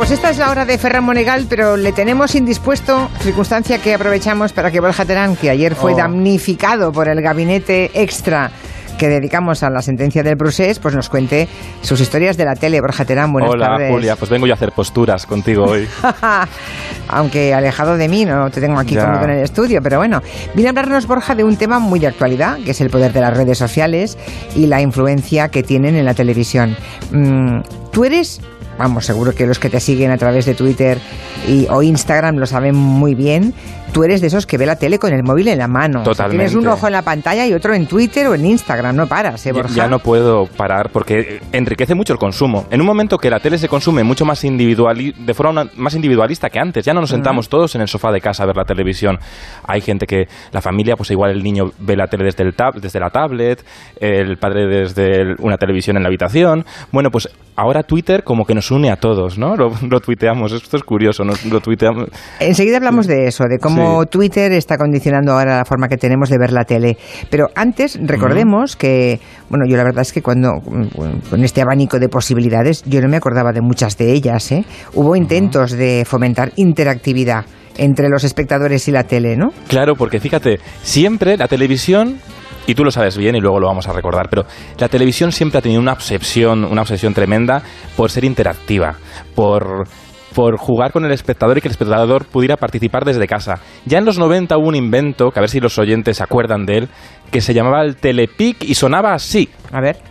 pues esta es la hora de Ferran Monegal, pero le tenemos indispuesto, circunstancia que aprovechamos para que Borja Terán, que ayer fue Oh. damnificado por el gabinete extra que dedicamos a la sentencia del procés, pues nos cuente sus historias de la tele. Borja Terán, buenas Hola, tardes. Julia. Pues vengo yo a hacer posturas contigo hoy. Aunque alejado de mí, no te tengo aquí Ya. conmigo en el estudio, pero bueno. Viene a hablarnos, Borja, de un tema muy de actualidad, que es el poder de las redes sociales y la influencia que tienen en la televisión. Mm, Tú eres, vamos, seguro que los que te siguen a través de Twitter y, o Instagram lo saben muy bien, tú eres de esos que ve la tele con el móvil en la mano. O sea, Totalmente. tienes un ojo en la pantalla y otro en Twitter o en Instagram, no paras, ¿eh, Ya- Borja? Ya no puedo parar porque enriquece mucho el consumo. En un momento que la tele se consume mucho más individuali de forma una- más individualista que antes, ya no nos sentamos todos en el sofá de casa a ver la televisión. Hay gente que la familia, pues igual el niño ve la tele desde el tab desde la tablet, el padre desde el- una televisión en la habitación. Bueno, pues ahora Twitter como que nos une a todos, ¿no? Lo, lo tuiteamos. Esto es curioso, ¿no? Lo tuiteamos. Enseguida hablamos de eso, de cómo Sí. Twitter está condicionando ahora la forma que tenemos de ver la tele. Pero antes, recordemos que, bueno, yo la verdad es que cuando, con este abanico de posibilidades, yo no me acordaba de muchas de ellas, ¿eh? Hubo intentos de fomentar interactividad entre los espectadores y la tele, ¿no? Claro, porque fíjate, siempre la televisión, y tú lo sabes bien y luego lo vamos a recordar, pero la televisión siempre ha tenido una obsesión, una obsesión tremenda por ser interactiva, por por jugar con el espectador y que el espectador pudiera participar desde casa. Ya en los 90 hubo un invento, que a ver si los oyentes se acuerdan de él, que se llamaba el Telepic y sonaba así. A ver.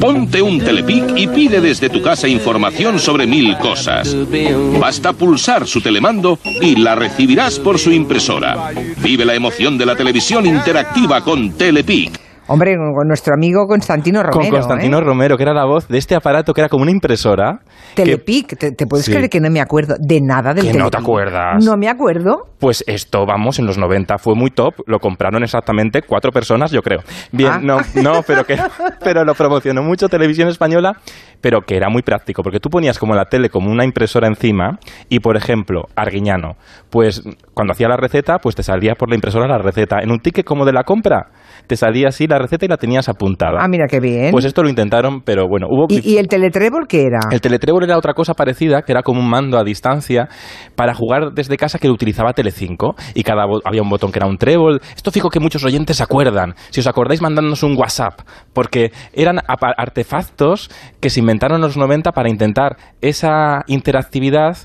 Ponte un telepic y pide desde tu casa información sobre mil cosas. Basta pulsar su telemando y la recibirás por su impresora. Vive la emoción de la televisión interactiva con Telepic. Hombre, con nuestro amigo Constantino Romero. con Constantino ¿eh? Romero, que era la voz de este aparato que era como una impresora. que- Telepic, ¿te, te puedes Sí. creer que no me acuerdo de nada del Que no te acuerdas. No me acuerdo. Pues esto, vamos, en los 90 fue muy top. Lo compraron exactamente cuatro personas, yo creo. Bien, Ah. no, no, pero que pero lo promocionó mucho Televisión Española, pero que era muy práctico, porque tú ponías como la tele como una impresora encima y, por ejemplo, Arguiñano, pues cuando hacía la receta, pues te salía por la impresora la receta. En un ticket como de la compra, te salía así la receta y la tenías apuntada. Ah, mira qué bien. Pues esto lo intentaron, pero bueno, hubo... ¿Y, y el teletrébol qué era? El teletrébol era otra cosa parecida, que era como un mando a distancia para jugar desde casa que lo utilizaba Telecinco y cada había un botón que era un trébol. Esto fijo que muchos oyentes se acuerdan. Si os acordáis, mandándonos un WhatsApp, porque eran artefactos que se inventaron en los 90 para intentar esa interactividad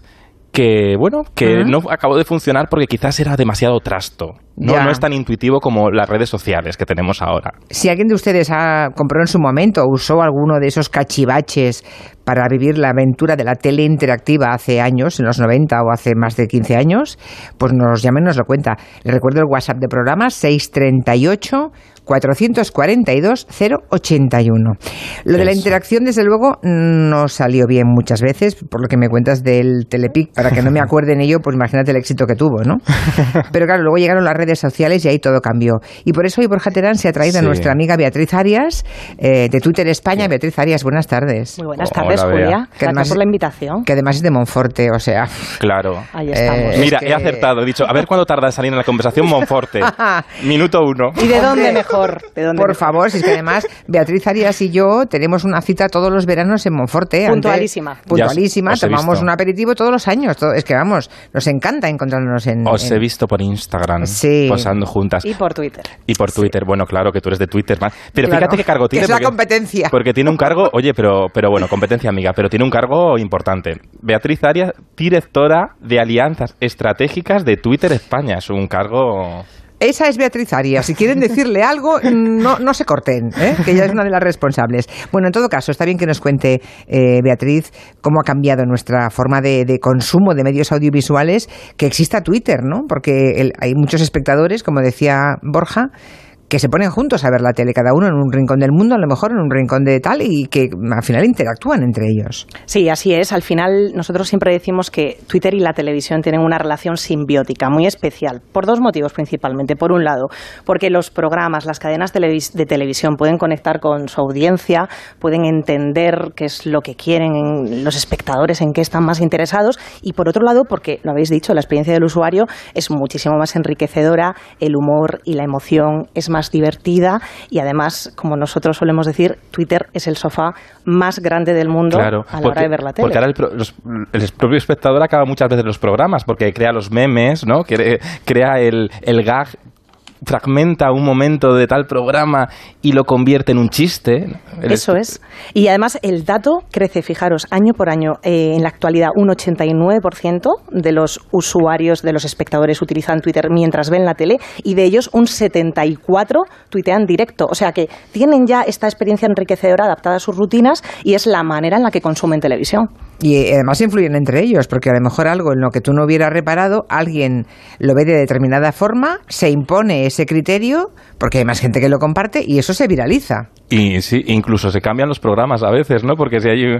que, bueno, que no acabó de funcionar porque quizás era demasiado trasto. No, no es tan intuitivo como las redes sociales que tenemos ahora. Si alguien de ustedes ha, compró en su momento o usó alguno de esos cachivaches para vivir la aventura de la tele interactiva hace años, en los 90 o hace más de 15 años, pues nos llamen, nos lo cuenta. Le recuerdo el WhatsApp de programa 638 442 081. Lo de la interacción, desde luego, no salió bien muchas veces, por lo que me cuentas del Telepic, para que no me acuerde en ello, pues imagínate el éxito que tuvo, ¿no? Pero claro, luego llegaron las redes sociales y ahí todo cambió. Y por eso hoy Borja Terán se ha traído a nuestra amiga Beatriz Arias, eh, de Twitter España. Beatriz Arias, buenas tardes. Muy buenas Hola, tardes. Julia. Que además- Gracias por la invitación. Que además es de Monforte, o sea... Claro. Ahí Eh, estamos. Es Mira, que- he acertado. He dicho, a ver cuándo tarda en salir en la conversación Monforte. Minuto uno. ¿Y de dónde mejor? ¿De dónde Por mejor? favor, si es que además Beatriz Arias y yo tenemos una cita todos los veranos en Monforte. Antes- Puntualísima. puntualísima. Tomamos un aperitivo todos los años. todo- es que vamos, nos encanta encontrarnos en... Os en- he visto por Instagram Sí. posando juntas. Y por Twitter. Y por Twitter, bueno, claro que tú eres de Twitter. más. Pero Claro, fíjate qué cargo que tiene. es la porque- competencia. Porque tiene un cargo, oye, pero, pero bueno, competencia amiga, pero tiene un cargo importante. Beatriz Arias, directora de alianzas estratégicas de Twitter España. Es un cargo. Esa es Beatriz Arias. Si quieren decirle algo, no, no se corten, ¿eh? que ella es una de las responsables. Bueno, en todo caso, está bien que nos cuente, eh, Beatriz, cómo ha cambiado nuestra forma de, consumo de medios audiovisuales, que exista Twitter, ¿no? Porque el- hay muchos espectadores, como decía Borja, que se ponen juntos a ver la tele, cada uno en un rincón del mundo, a lo mejor en un rincón de tal, y que al final interactúan entre ellos. Sí, así es. Al final, nosotros siempre decimos que Twitter y la televisión tienen una relación simbiótica muy especial, por dos motivos principalmente. Por un lado, porque los programas, las cadenas de televisión pueden conectar con su audiencia, pueden entender qué es lo que quieren en- los espectadores, en qué están más interesados. Y por otro lado, porque, lo habéis dicho, la experiencia del usuario es muchísimo más enriquecedora, el humor y la emoción es más más divertida y además, como nosotros solemos decir, Twitter es el sofá más grande del mundo a la hora de ver la tele. Porque ahora el, propio espectador acaba muchas veces los programas porque crea los memes, ¿no? Crea, el, el gag fragmenta un momento de tal programa y lo convierte en un chiste. Eso es. Y además el dato crece, fijaros, año por año. Eh, en la actualidad, un 89% de los usuarios, de los espectadores utilizan Twitter mientras ven la tele y de ellos un 74% tuitean directo. O sea que tienen ya esta experiencia enriquecedora adaptada a sus rutinas y es la manera en la que consumen televisión. Y eh, además influyen entre ellos, porque a lo mejor algo en lo que tú no hubieras reparado, alguien lo ve de determinada forma, se impone ese criterio, porque hay más gente que lo comparte y eso se viraliza. Y sí, incluso se cambian los programas a veces, ¿no? Porque si hay,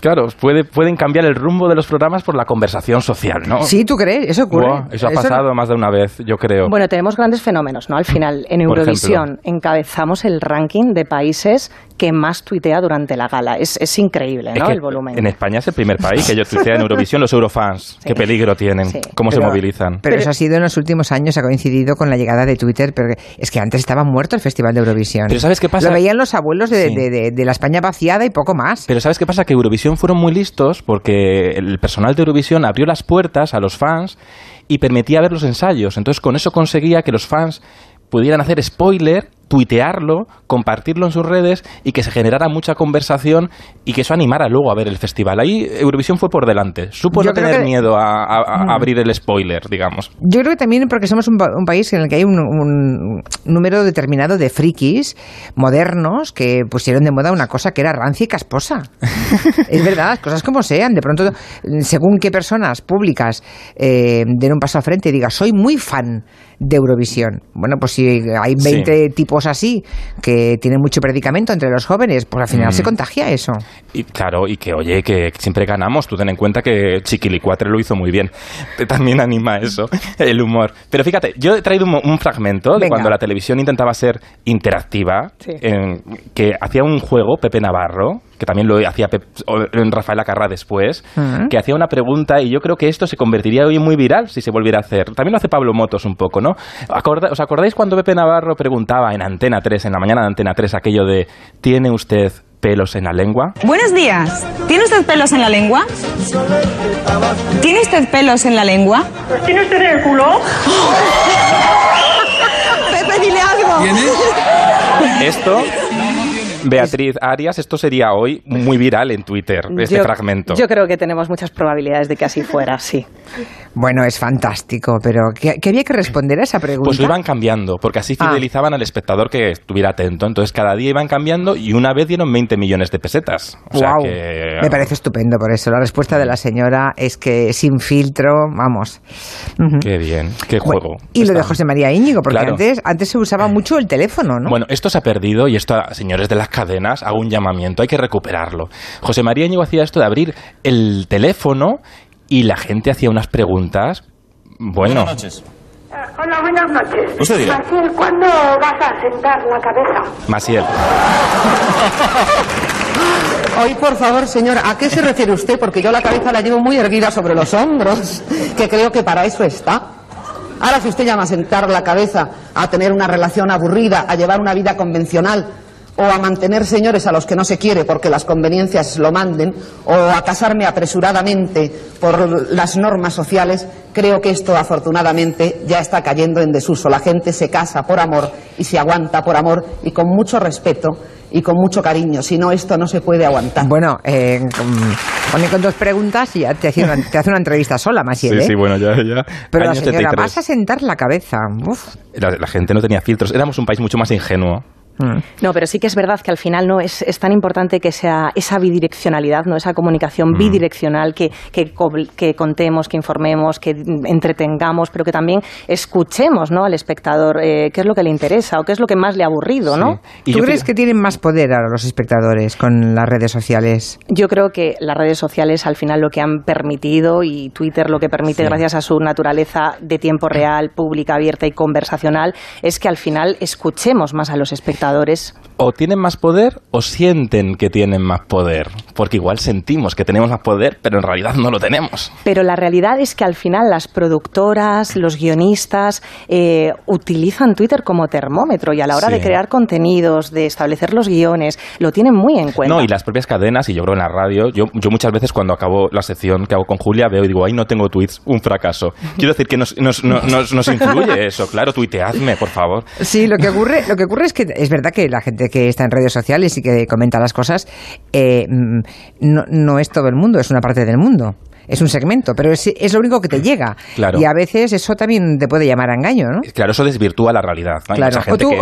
claro, puede, pueden cambiar el rumbo de los programas por la conversación social, ¿no? Sí, ¿tú crees? Eso ocurre. eso ha pasado más de una vez, yo creo. Bueno, tenemos grandes fenómenos, ¿no? Al final, en Eurovisión encabezamos el ranking de países que más tuitea durante la gala. Es, es increíble, ¿no? el volumen. En España es el primer país que ellos tuitean en Eurovisión, los eurofans. Qué peligro tienen, cómo se movilizan. Pero, eso ha sido en los últimos años, ha coincidido con la llegada de Twitter, pero es que antes estaba muerto el Festival de Eurovisión. Pero ¿sabes qué pasa? Lo veían los abuelos de, de, la España vaciada y poco más. Pero ¿sabes qué pasa? Que Eurovisión fueron muy listos porque el personal de Eurovisión abrió las puertas a los fans y permitía ver los ensayos. Entonces con eso conseguía que los fans pudieran hacer spoiler tuitearlo, compartirlo en sus redes y que se generara mucha conversación y que eso animara luego a ver el festival. Ahí Eurovisión fue por delante. Supo no tener miedo a, abrir el spoiler, digamos. Yo creo que también porque somos un, país en el que hay un, número determinado de frikis modernos que pusieron de moda una cosa que era rancia y casposa. es verdad, cosas como sean. De pronto, según qué personas públicas eh, den un paso al frente y diga soy muy fan de Eurovisión. Bueno, pues si hay 20 tipos así que tienen mucho predicamento entre los jóvenes, pues al final se mm. contagia eso. Y claro, y que oye, que siempre ganamos. Tú ten en cuenta que Chiquilicuatre lo hizo muy bien. También anima eso, el humor. Pero fíjate, yo he traído un, fragmento de cuando la televisión intentaba ser interactiva, que hacía un juego Pepe Navarro, que también lo hacía en Rafael Acarra después, que hacía una pregunta y yo creo que esto se convertiría hoy muy viral si se volviera a hacer. También lo hace Pablo Motos un poco, ¿no? ¿Os acordáis cuando Pepe Navarro preguntaba en Antena 3, en la mañana de Antena 3, aquello de ¿tiene usted pelos en la lengua? Buenos días. ¿Tiene usted pelos en la lengua? ¿Tiene usted pelos en la lengua? ¿Tiene usted en el culo? Pepe, dile algo. ¿Tiene? Esto Beatriz Arias, esto sería hoy muy viral en Twitter, este fragmento. Yo creo que tenemos muchas probabilidades de que así fuera, sí. Bueno, es fantástico, pero ¿qué, había que responder a esa pregunta? Pues lo iban cambiando, porque así ah. fidelizaban al espectador que estuviera atento. Entonces cada día iban cambiando y una vez dieron 20 millones de pesetas. Me parece estupendo por eso. La respuesta de la señora es que sin filtro, vamos. Qué bien, qué juego. y lo de José María Íñigo, porque antes, antes se usaba mucho el teléfono, ¿no? Bueno, esto se ha perdido y esto, señores de las cadenas, hago un llamamiento, hay que recuperarlo. José María Íñigo hacía esto de abrir el teléfono y la gente hacía unas preguntas. Bueno. Buenas noches. Eh, hola, buenas noches. Usted dirá. Maciel, ¿cuándo vas a sentar la cabeza? Maciel. Hoy, por favor, señor, ¿a qué se refiere usted? Porque yo la cabeza la llevo muy erguida sobre los hombros, que creo que para eso está. Ahora, si usted llama a sentar la cabeza, a tener una relación aburrida, a llevar una vida convencional, o a mantener señores a los que no se quiere porque las conveniencias lo manden, o a casarme apresuradamente por las normas sociales, creo que esto afortunadamente ya está cayendo en desuso. La gente se casa por amor y se aguanta por amor y con mucho respeto y con mucho cariño, si no esto no se puede aguantar. Bueno, eh, con, con, dos preguntas y ya te hace una, te hace una entrevista sola, más Sí, ¿eh? sí, bueno, ya, ya. Pero la señora, vas a sentar la cabeza. la gente no tenía filtros, éramos un país mucho más ingenuo. Mm. No, pero sí que es verdad que al final no es, tan importante que sea esa bidireccionalidad, no esa comunicación mm. bidireccional que, que, contemos, que informemos, que entretengamos, pero que también escuchemos ¿no? al espectador eh, qué es lo que le interesa o qué es lo que más le ha aburrido, ¿no? ¿Tú crees que tienen más poder ahora los espectadores con las redes sociales? Yo creo que las redes sociales al final lo que han permitido y Twitter lo que permite gracias a su naturaleza de tiempo real, pública, abierta y conversacional es que al final escuchemos más a los espectadores o tienen más poder o sienten que tienen más poder. Porque igual sentimos que tenemos más poder, pero en realidad no lo tenemos. Pero la realidad es que al final las productoras, los guionistas, eh, utilizan Twitter como termómetro y a la hora Sí. de crear contenidos, de establecer los guiones, lo tienen muy en cuenta. No, y las propias cadenas, y yo creo en la radio, yo, yo muchas veces cuando acabo la sección que hago con Julia veo y digo, ay, no tengo tweets, un fracaso. Quiero decir que nos, nos, no- nos, nos influye eso, claro, tuiteadme, por favor. Sí, lo que ocurre, lo que ocurre es que es verdad que la gente que está en redes sociales y que comenta las cosas eh, mm, no, no es todo el mundo, es una parte del mundo. Es un segmento, pero es, es lo único que te llega. Claro. Y a veces eso también te puede llamar a engaño, ¿no? Claro, eso desvirtúa la realidad. Claro. O tú, que-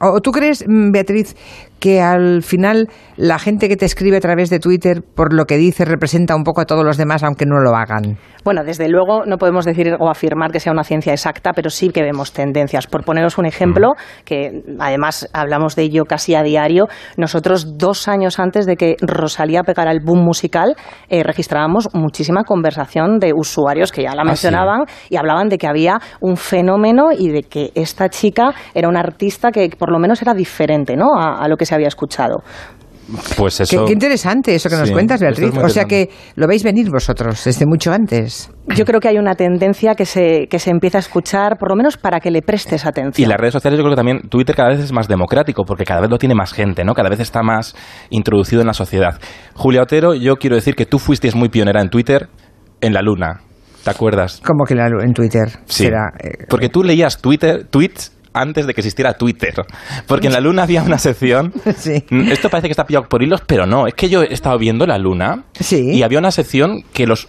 o- o tú crees, mm, Beatriz, que al final la gente que te escribe a través de Twitter, por lo que dice, representa un poco a todos los demás, aunque no lo hagan. Bueno, desde luego no podemos decir o afirmar que sea una ciencia exacta, pero sí que vemos tendencias. Por poneros un ejemplo, que además hablamos de ello casi a diario, nosotros dos años antes de que Rosalía pegara el boom musical, eh, registrábamos muchísima conversación de usuarios que ya la Ah, sí. mencionaban y hablaban de que había un fenómeno y de que esta chica era una artista que por lo menos era diferente ¿no? a, a lo que se había escuchado. Pues Qué, eso... qué interesante eso que nos Sí, cuentas, es Beatriz. O sea que lo veis venir vosotros desde mucho antes. Yo creo que hay una tendencia que se, que se empieza a escuchar, por lo menos para que le prestes Y atención. las redes sociales yo creo que también Twitter cada vez es más democrático porque cada vez lo tiene más gente, ¿no? Cada vez está más introducido en la sociedad. Julia Otero, yo quiero decir que tú fuiste muy pionera en Twitter en la luna. ¿Te acuerdas? Como que la- en Twitter Sí. será. eh, Porque tú leías Twitter, tweets antes de que existiera Twitter. Porque en la luna había una sección. Sí. Mm, Esto parece que está pillado por hilos, pero no. Es que yo he estado viendo la luna Sí. y había una sección que los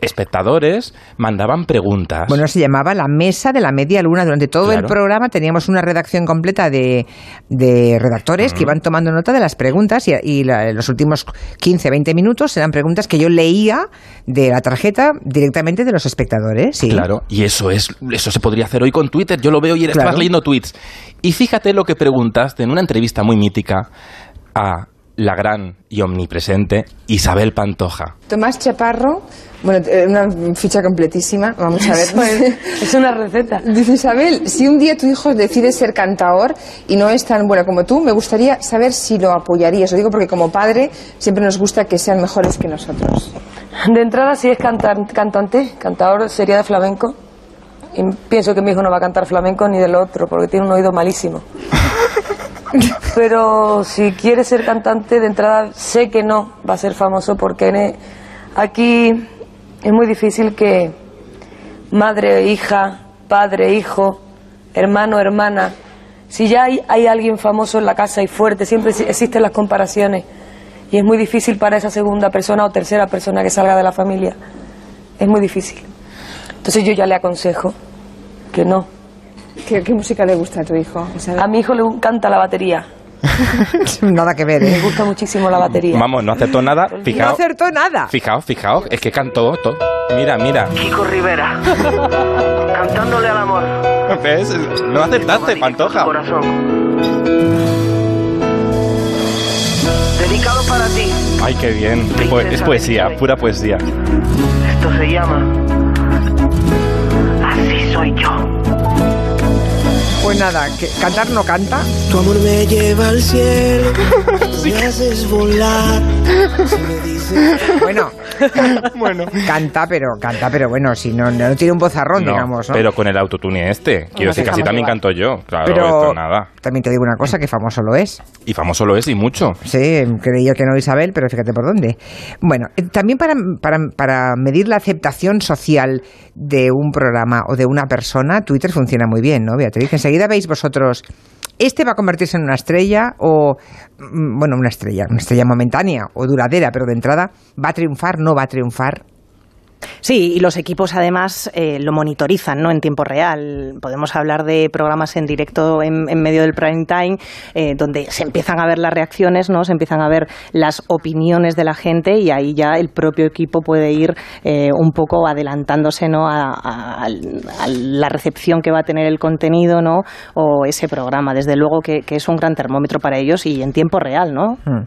espectadores mandaban preguntas. Bueno, se llamaba La Mesa de la Media Luna. Durante todo el programa teníamos una redacción completa de, de redactores que iban tomando nota de las preguntas y, y la- los últimos 15, 20 minutos eran preguntas que yo leía de la tarjeta directamente de los espectadores. Sí. Claro, y eso es, eso se podría hacer hoy con Twitter. Yo lo veo y Claro. estabas leyendo tweets. Y fíjate lo que preguntaste en una entrevista muy mítica a la gran y omnipresente Isabel Pantoja. Tomás Chaparro, bueno, eh, una ficha completísima, vamos a ver. Es una receta. Dice Isabel, si un día tu hijo decide ser cantador y no es tan bueno como tú, me gustaría saber si lo apoyarías. Lo digo porque como padre siempre nos gusta que sean mejores que nosotros. De entrada, si es cantar- cantante, cantador sería de flamenco. Y pienso que mi hijo no va a cantar flamenco ni de lo otro, porque tiene un oído malísimo. Pero si quiere ser cantante, de entrada sé que no va a ser famoso, porque aquí es muy difícil que madre, hija, padre, hijo, hermano, hermana, si ya hay, hay alguien famoso en la casa y fuerte, siempre exi- existen las comparaciones. Y es muy difícil para esa segunda persona o tercera persona que salga de la familia. Es muy difícil. Entonces yo ya le aconsejo que no. ¿Qué, qué música le gusta a tu hijo? Isabel? A mi hijo le encanta la batería. Nada que ver, Le ¿eh? gusta muchísimo la batería. Vamos, no acertó nada. No Fijaos, acertó nada. fijaos, fijaos. Es que cantó todo. Mira, mira. Kiko Rivera, cantándole al amor. ¿Ves? No acertaste, Pantoja. Corazón. Dedicado para ti. Ay, qué bien. Po- Es poesía, pura poesía. Esto se llama Así soy yo. Pues nada, que cantar no canta. Tu amor me lleva al cielo, me haces volar. Bueno, bueno. Canta, pero canta, pero bueno, si no, no tiene un vozarrón, No, digamos, ¿no? Pero con el autotune este. Quiero decir que así estamos también canto yo. Claro, Pero esto nada. también te digo una cosa, que famoso lo es. Y famoso lo es y mucho. Sí, creía que no Isabel, pero fíjate por dónde. Bueno, eh, también para, para, para medir la aceptación social de un programa o de una persona, Twitter funciona muy bien, ¿no, Beatriz? Enseguida veis vosotros, ¿este va a convertirse en una estrella o, mm, bueno, una estrella, una estrella momentánea o duradera, pero de entrada, ¿va a triunfar, no va a triunfar? Sí, y los equipos además eh, lo monitorizan ¿no? en tiempo real. Podemos hablar de programas en directo en, en medio del prime time, eh, donde se empiezan a ver las reacciones, ¿no? se empiezan a ver las opiniones de la gente y ahí ya el propio equipo puede ir eh, un poco adelantándose ¿no? a, a- a la recepción que va a tener el contenido ¿no? o ese programa. Desde luego que, que es un gran termómetro para ellos y en tiempo real. ¿no? Hmm.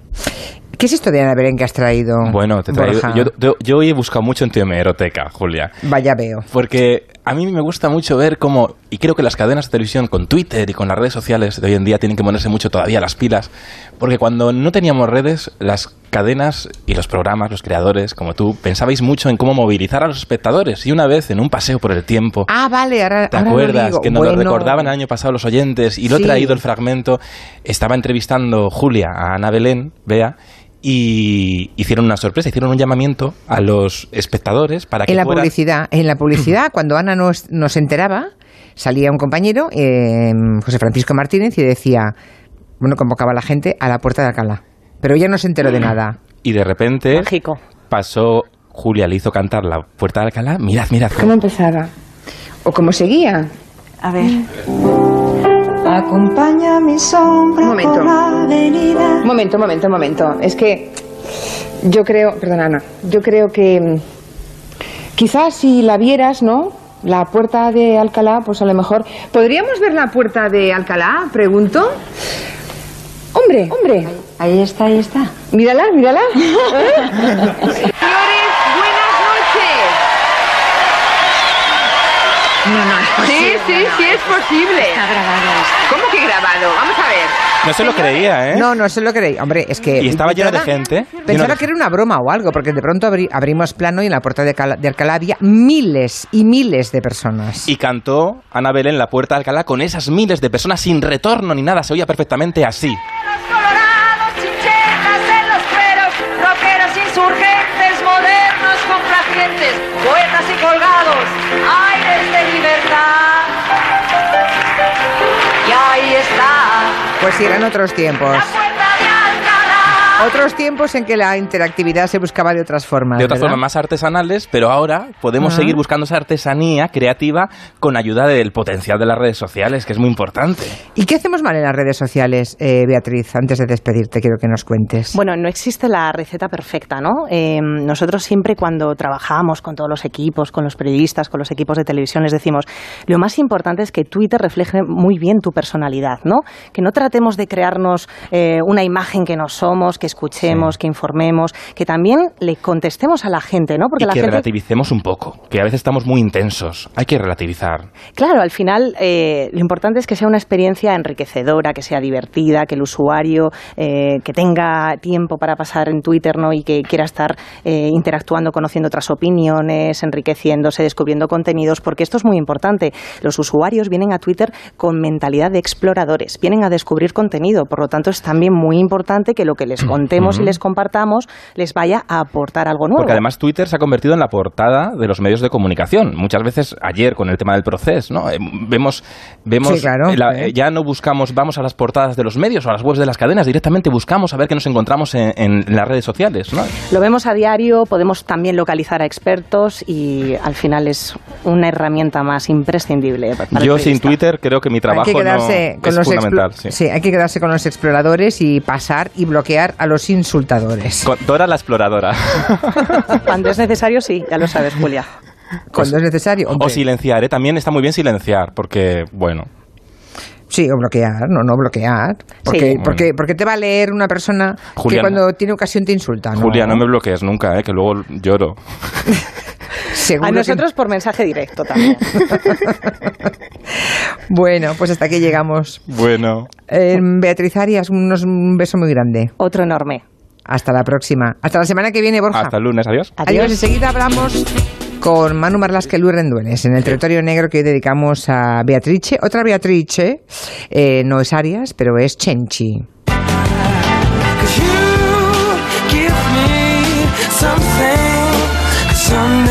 ¿Qué es esto de Ana Belén que has traído? Bueno, te traigo, yo, yo, yo he buscado mucho en tu hemeroteca, Julia. Vaya veo. Porque a mí me gusta mucho ver cómo Y creo que las cadenas de televisión con Twitter y con las redes sociales de hoy en día tienen que ponerse mucho todavía las pilas, porque cuando no teníamos redes, las cadenas y los programas, los creadores, como tú, pensabais mucho en cómo movilizar a los espectadores. Y una vez, en un paseo por el tiempo, Ah, vale, ahora, ¿Te ahora lo acuerdas digo. que nos lo recordaban el año pasado los oyentes? Y lo he Sí. traído el fragmento. Estaba entrevistando Julia a Ana Belén, vea, y hicieron una sorpresa, hicieron un llamamiento a los espectadores para que En la fueran- publicidad, en la publicidad, cuando Ana nos, nos enteraba, salía un compañero, eh, José Francisco Martínez, y decía, bueno, convocaba a la gente a la puerta de Alcalá. Pero ella no se enteró de nada. Y de repente Mágico. pasó, Julia le hizo cantar la puerta de Alcalá. Mirad, mirad. ¿Cómo empezaba? ¿O cómo seguía? A ver. Acompaña mi sombra Un momento. Momento, un momento, un momento. Es que yo creo, perdona Ana, yo creo que mm, quizás si la vieras, ¿no? La puerta de Alcalá, pues a lo mejor... ¿Podríamos ver la puerta de Alcalá? Pregunto. Hombre, hombre. Ahí está, ahí está. Mírala, mírala. Señores, buenas noches. No, no, es Sí, posible. sí, no, sí es posible. Está grabado esto. ¿Cómo que grabado? Vamos a ver. No se lo creía, ¿eh? No, no se lo creí. Hombre, es que... Y estaba lleno de gente. Pensaba que era una broma o algo, porque de pronto abri- abrimos plano y en la puerta de, de Alcalá había miles y miles de personas. Y cantó Ana Belén la puerta de Alcalá con esas miles de personas sin retorno ni nada. Se oía perfectamente así. Pues sí, eran otros tiempos. Otros tiempos en que la interactividad se buscaba de otras formas. de otras formas más artesanales, pero ahora podemos Ah. seguir buscando esa artesanía creativa con ayuda del potencial de las redes sociales, que es muy importante. ¿Y qué hacemos mal en las redes sociales, eh, Beatriz? Antes de despedirte, quiero que nos cuentes. Bueno, no existe la receta perfecta, ¿no? Eh, nosotros siempre cuando trabajamos con todos los equipos, con los periodistas, con los equipos de televisión, les decimos, lo más importante es que Twitter refleje muy bien tu personalidad, ¿no? Que no tratemos de crearnos eh, una imagen que no somos, que escuchemos, que informemos, que también le contestemos a la gente, ¿no? Porque y la que gente relativicemos un poco, que a veces estamos muy intensos. Hay que relativizar. Claro, al final eh, lo importante es que sea una experiencia enriquecedora, que sea divertida, que el usuario eh, que tenga tiempo para pasar en Twitter ¿no? y que quiera estar eh, interactuando, conociendo otras opiniones, enriqueciéndose, descubriendo contenidos, porque esto es muy importante. Los usuarios vienen a Twitter con mentalidad de exploradores, vienen a descubrir contenido, por lo tanto es también muy importante que lo que les contemos y les compartamos les vaya a aportar algo nuevo. Porque además Twitter se ha convertido en la portada de los medios de comunicación. Muchas veces, ayer con el tema del proceso, ¿no? Eh, vemos, vemos Sí, claro. eh, la- eh, ya no buscamos, vamos a las portadas de los medios o a las webs de las cadenas, directamente buscamos a ver qué nos encontramos en, en las redes sociales, ¿no? Lo vemos a diario, podemos también localizar a expertos y al final es una herramienta más imprescindible. para el Yo sin. Twitter creo que mi trabajo hay que quedarse no con es los fundamental. sí. sí, hay que quedarse con los exploradores y pasar y bloquear a los insultadores. Con Dora la exploradora. Cuando es necesario, sí, ya lo sabes, Julia. Cuando es necesario. hombre. o silenciar, ¿eh? También está muy bien silenciar, porque, bueno, Sí, o bloquear, no, no bloquear. Porque, Sí. porque, porque te va a leer una persona Julia, que cuando tiene ocasión te insulta. ¿no? Julia, no me bloquees nunca, ¿eh? Que luego lloro. Seguro A que- nosotros por mensaje directo también. Bueno, pues hasta aquí llegamos. Bueno. Eh, Beatriz Arias, unos- un beso muy grande. Otro enorme. Hasta la próxima. Hasta la semana que viene, Borja. Hasta el lunes, adiós. Adiós. Enseguida hablamos con Manu Marlasque Luis Rendueles en el territorio negro que hoy dedicamos a Beatrice. Otra Beatrice, eh, no es Arias, pero es Chenchi. Give me something.